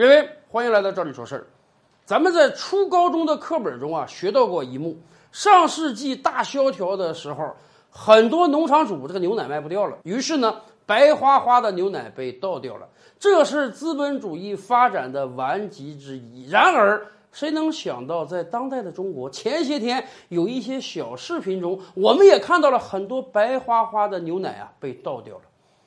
各位，欢迎来到这里说事儿。咱们在初高中的课本中啊，学到过一幕：上世纪大萧条的时候，很多农场主这个牛奶卖不掉了，于是呢，白花花的牛奶被倒掉了。这是资本主义发展的顽疾之一。然而，谁能想到，在当代的中国，前些天有一些小视频中，我们也看到了很多白花花的牛奶啊被倒掉了。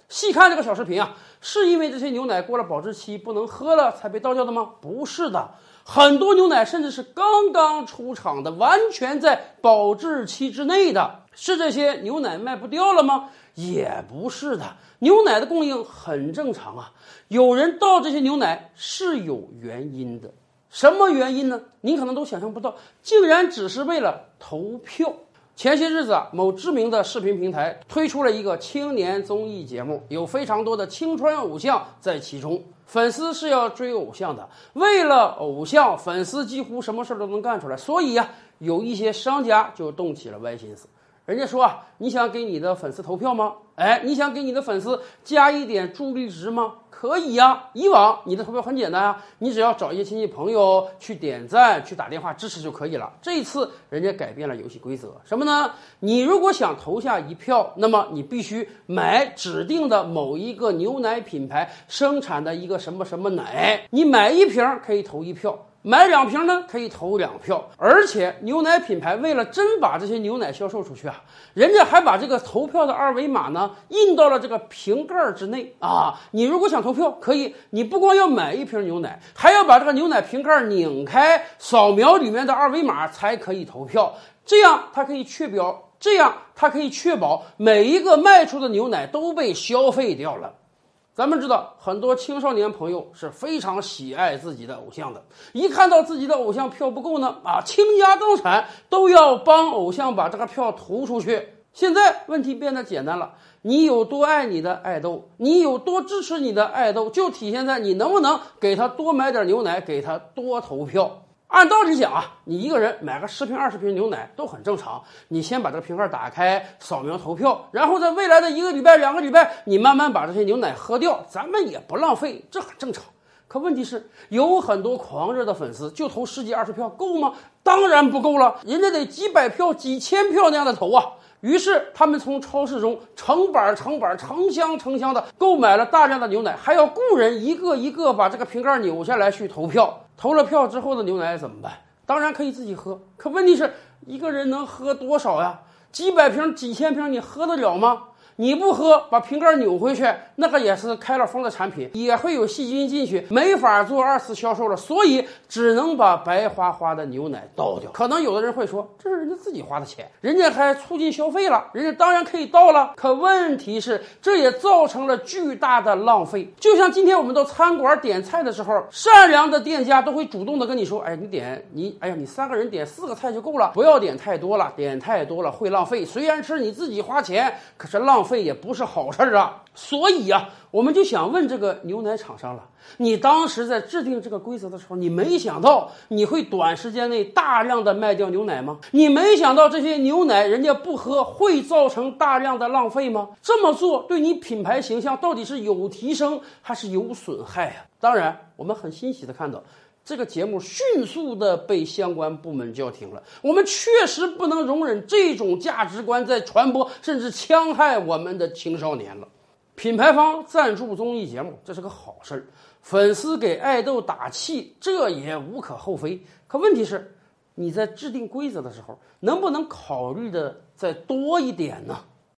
细看这个小视频啊，是因为这些牛奶过了保质期不能喝了才被倒掉的吗？不是的，很多牛奶甚至是刚刚出厂的，完全在保质期之内的。是这些牛奶卖不掉了吗？也不是的，牛奶的供应很正常啊。有人倒这些牛奶是有原因的。什么原因呢？您可能都想象不到，竟然只是为了投票。前些日子啊，某知名的视频平台推出了一个青年综艺节目，有非常多的青春偶像在其中。粉丝是要追偶像的，为了偶像，粉丝几乎什么事都能干出来。所以呀，有一些商家就动起了歪心思。人家说啊，你想给你的粉丝投票吗？哎，你想给你的粉丝加一点助力值吗？可以呀。以往你的投票很简单啊，你只要找一些亲戚朋友去点赞、去打电话支持就可以了。这一次人家改变了游戏规则，什么呢？你如果想投下一票，那么你必须买指定的某一个牛奶品牌生产的一个什么什么奶，你买一瓶可以投一票。买两瓶呢，可以投两票，而且牛奶品牌为了真把这些牛奶销售出去啊，人家还把这个投票的二维码呢印到了这个瓶盖之内啊。你如果想投票，可以，你不光要买一瓶牛奶，还要把这个牛奶瓶盖拧开，扫描里面的二维码才可以投票。这样它可以确保，这样它可以确保每一个卖出的牛奶都被消费掉了。咱们知道，很多青少年朋友是非常喜爱自己的偶像的。一看到自己的偶像票不够呢，啊，倾家荡产都要帮偶像把这个票投出去。现在问题变得简单了，你有多爱你的爱豆，你有多支持你的爱豆，就体现在你能不能给他多买点牛奶，给他多投票。按道理讲啊，你一个人买个十瓶二十瓶牛奶都很正常。你先把这个瓶盖打开，扫描投票，然后在未来的一个礼拜、两个礼拜，你慢慢把这些牛奶喝掉，咱们也不浪费，这很正常。可问题是，有很多狂热的粉丝就投十几二十票够吗？当然不够了，人家得几百票、几千票那样的投啊。于是他们从超市中成板成板、成箱成箱的购买了大量的牛奶，还要雇人一个一个把这个瓶盖扭下来去投票。投了票之后的牛奶怎么办？当然可以自己喝，可问题是一个人能喝多少呀？几百瓶、几千瓶，你喝得了吗？你不喝，把瓶盖扭回去，那个也是开了封的产品，也会有细菌进去，没法做二次销售了。所以只能把白花花的牛奶倒掉。可能有的人会说，这是人家自己花的钱，人家还促进消费了，人家当然可以倒了。可问题是，这也造成了巨大的浪费。就像今天我们到餐馆点菜的时候，善良的店家都会主动的跟你说，哎，你点你，哎呀，你三个人点四个菜就够了，不要点太多了，点太多了会浪费。虽然是你自己花钱，可是浪。费也不是好事儿啊，所以啊，我们就想问这个牛奶厂商了：你当时在制定这个规则的时候，你没想到你会短时间内大量的卖掉牛奶吗？你没想到这些牛奶人家不喝会造成大量的浪费吗？这么做对你品牌形象到底是有提升还是有损害啊？当然，我们很欣喜的看到。这个节目迅速的被相关部门叫停了。我们确实不能容忍这种价值观在传播，甚至戕害我们的青少年了。品牌方赞助综艺节目，这是个好事儿。粉丝给爱豆打气，这也无可厚非。可问题是，你在制定规则的时候，能不能考虑的再多一点呢？